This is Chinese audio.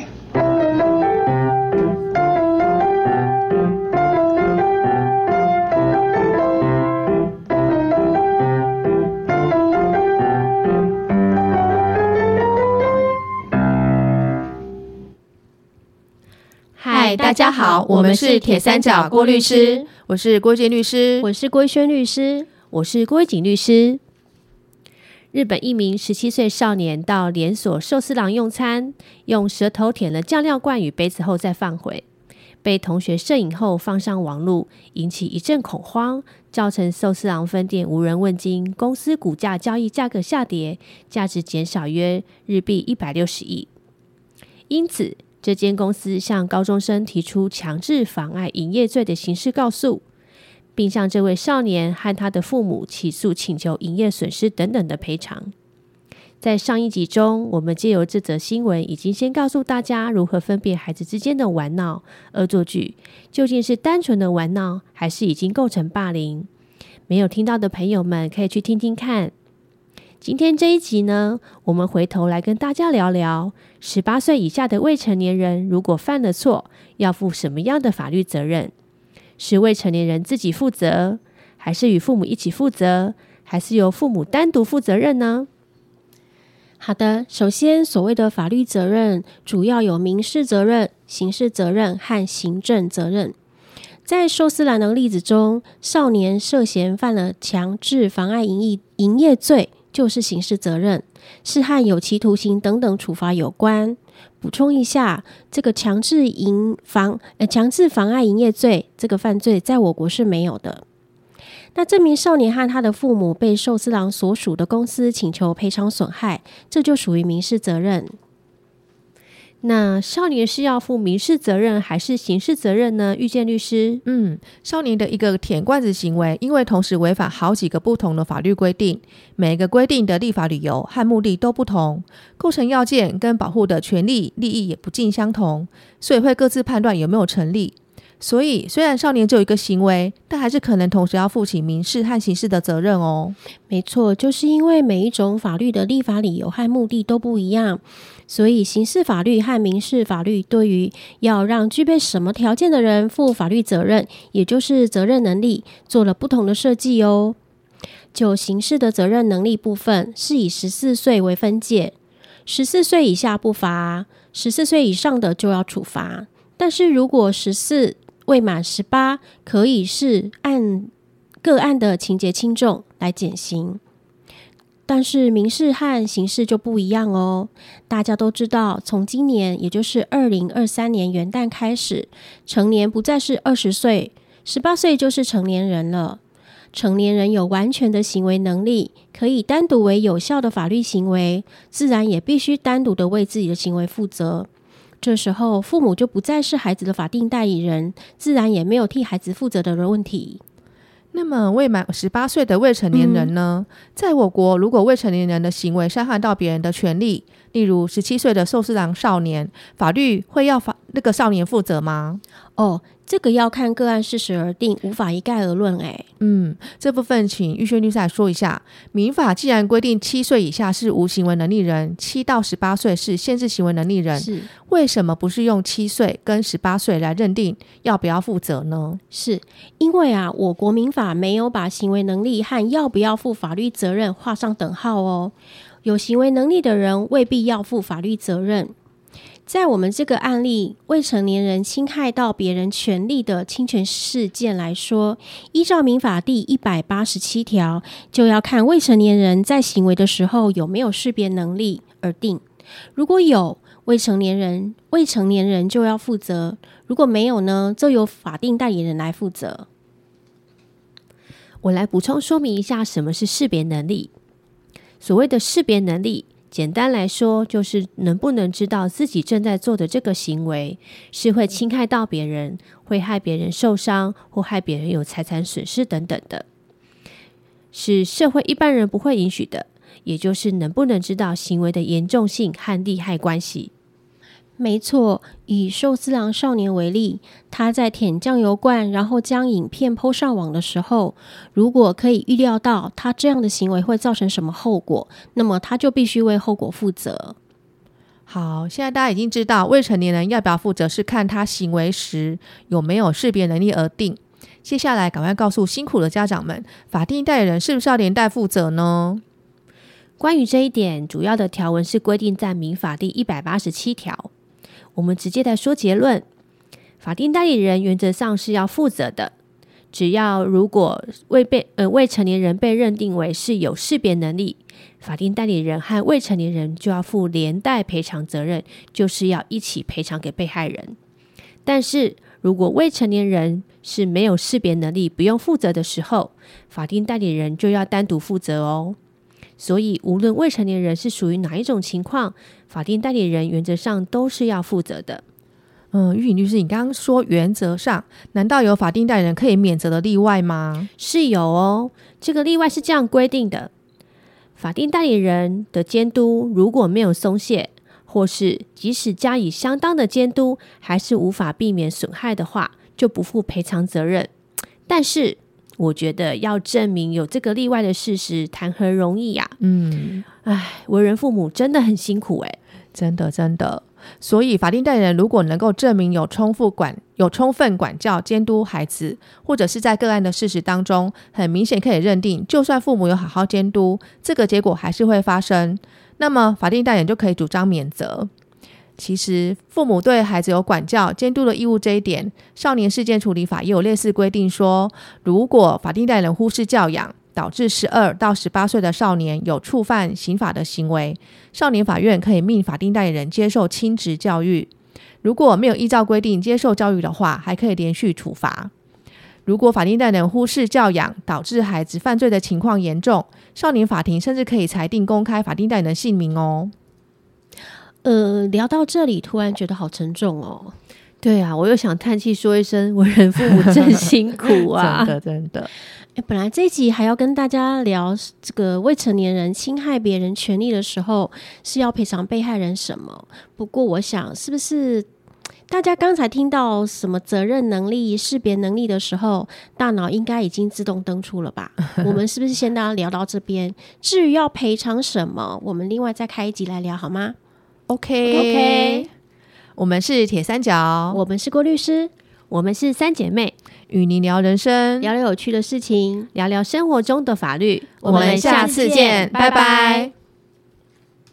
子。嗨，大家好，我们是铁三角郭律师，我是郭建律师，我是郭轩律师，我是郭景律师。日本一名十七岁少年到连锁寿司郎用餐，用舌头舔了酱料罐与杯子后再放回，被同学摄影后放上网络，引起一阵恐慌，造成寿司郎分店无人问津，公司股价交易价格下跌，价值减少约日币一百六十亿。因此，这间公司向高中生提出强制妨碍营业罪的刑事告诉。并向这位少年和他的父母起诉，请求营业损失等等的赔偿。在上一集中，我们借由这则新闻，已经先告诉大家如何分辨孩子之间的玩闹、恶作剧究竟是单纯的玩闹，还是已经构成霸凌。没有听到的朋友们，可以去听听看。今天这一集呢，我们回头来跟大家聊聊：十八岁以下的未成年人，如果犯了错，要负什么样的法律责任？是未成年人自己负责，还是与父母一起负责，还是由父母单独负责任呢？好的，首先，所谓的法律责任主要有民事责任、刑事责任和行政责任。在寿司兰的例子中，少年涉嫌犯了强制妨碍营业营业罪，就是刑事责任，是和有期徒刑等等处罚有关。补充一下，这个强制营妨呃强制妨碍营业罪这个犯罪，在我国是没有的。那这名少年和他的父母被寿司郎所属的公司请求赔偿损害，这就属于民事责任。那少年是要负民事责任还是刑事责任呢？遇见律师，嗯，少年的一个舔罐子行为，因为同时违反好几个不同的法律规定，每一个规定的立法理由和目的都不同，构成要件跟保护的权利利益也不尽相同，所以会各自判断有没有成立。所以，虽然少年只有一个行为，但还是可能同时要负起民事和刑事的责任哦。没错，就是因为每一种法律的立法理由和目的都不一样，所以刑事法律和民事法律对于要让具备什么条件的人负法律责任，也就是责任能力，做了不同的设计哦。就刑事的责任能力部分，是以十四岁为分界，十四岁以下不罚，十四岁以上的就要处罚。但是如果十四未满十八，可以是按个案的情节轻重来减刑，但是民事和刑事就不一样哦。大家都知道，从今年也就是二零二三年元旦开始，成年不再是二十岁，十八岁就是成年人了。成年人有完全的行为能力，可以单独为有效的法律行为，自然也必须单独的为自己的行为负责。这时候，父母就不再是孩子的法定代理人，自然也没有替孩子负责的问题。那么，未满十八岁的未成年人呢？在我国，如果未成年人的行为伤害到别人的权利，例如十七岁的寿司郎少年，法律会要法那个少年负责吗？哦。这个要看个案事实而定，无法一概而论。哎，嗯，这部分请玉轩律师来说一下。民法既然规定七岁以下是无行为能力人，七到十八岁是限制行为能力人，是为什么不是用七岁跟十八岁来认定要不要负责呢？是因为啊，我国民法没有把行为能力和要不要负法律责任画上等号哦。有行为能力的人未必要负法律责任。在我们这个案例，未成年人侵害到别人权利的侵权事件来说，依照民法第一百八十七条，就要看未成年人在行为的时候有没有识别能力而定。如果有未成年人，未成年人就要负责；如果没有呢，就由法定代理人来负责。我来补充说明一下，什么是识别能力。所谓的识别能力。简单来说，就是能不能知道自己正在做的这个行为是会侵害到别人，会害别人受伤，或害别人有财产损失等等的，是社会一般人不会允许的。也就是能不能知道行为的严重性和利害关系。没错，以寿司郎少年为例，他在舔酱油罐，然后将影片抛上网的时候，如果可以预料到他这样的行为会造成什么后果，那么他就必须为后果负责。好，现在大家已经知道未成年人要不要负责是看他行为时有没有识别能力而定。接下来，赶快告诉辛苦的家长们，法定代理人是不是要连带负责呢？关于这一点，主要的条文是规定在民法第一百八十七条。我们直接来说结论：法定代理人原则上是要负责的。只要如果未被呃未成年人被认定为是有识别能力，法定代理人和未成年人就要负连带赔偿责任，就是要一起赔偿给被害人。但是如果未成年人是没有识别能力，不用负责的时候，法定代理人就要单独负责哦。所以，无论未成年人是属于哪一种情况，法定代理人原则上都是要负责的。嗯，玉颖律师，你刚刚说原则上，难道有法定代理人可以免责的例外吗？是有哦，这个例外是这样规定的：法定代理人的监督如果没有松懈，或是即使加以相当的监督，还是无法避免损害的话，就不负赔偿责任。但是，我觉得要证明有这个例外的事实，谈何容易呀？嗯，唉，为人父母真的很辛苦诶。真的真的。所以，法定代理人如果能够证明有充分管、有充分管教、监督孩子，或者是在个案的事实当中，很明显可以认定，就算父母有好好监督，这个结果还是会发生，那么法定代理人就可以主张免责。其实，父母对孩子有管教、监督的义务这一点，少年事件处理法也有类似规定，说如果法定代理人忽视教养，导致十二到十八岁的少年有触犯刑法的行为，少年法院可以命法定代理人接受亲职教育。如果没有依照规定接受教育的话，还可以连续处罚。如果法定代理人忽视教养，导致孩子犯罪的情况严重，少年法庭甚至可以裁定公开法定代理人姓名哦。呃，聊到这里，突然觉得好沉重哦。对啊，我又想叹气说一声：为人父母真辛苦啊！真的，真的。哎，本来这一集还要跟大家聊这个未成年人侵害别人权利的时候是要赔偿被害人什么。不过，我想是不是大家刚才听到什么责任能力、识别能力的时候，大脑应该已经自动登出了吧？我们是不是先大家聊到这边？至于要赔偿什么，我们另外再开一集来聊好吗？OK，OK，我们是铁三角，我们是郭律师，我们是三姐妹，与您聊人生，聊聊有趣的事情，聊聊生活中的法律。我们下次见，拜拜。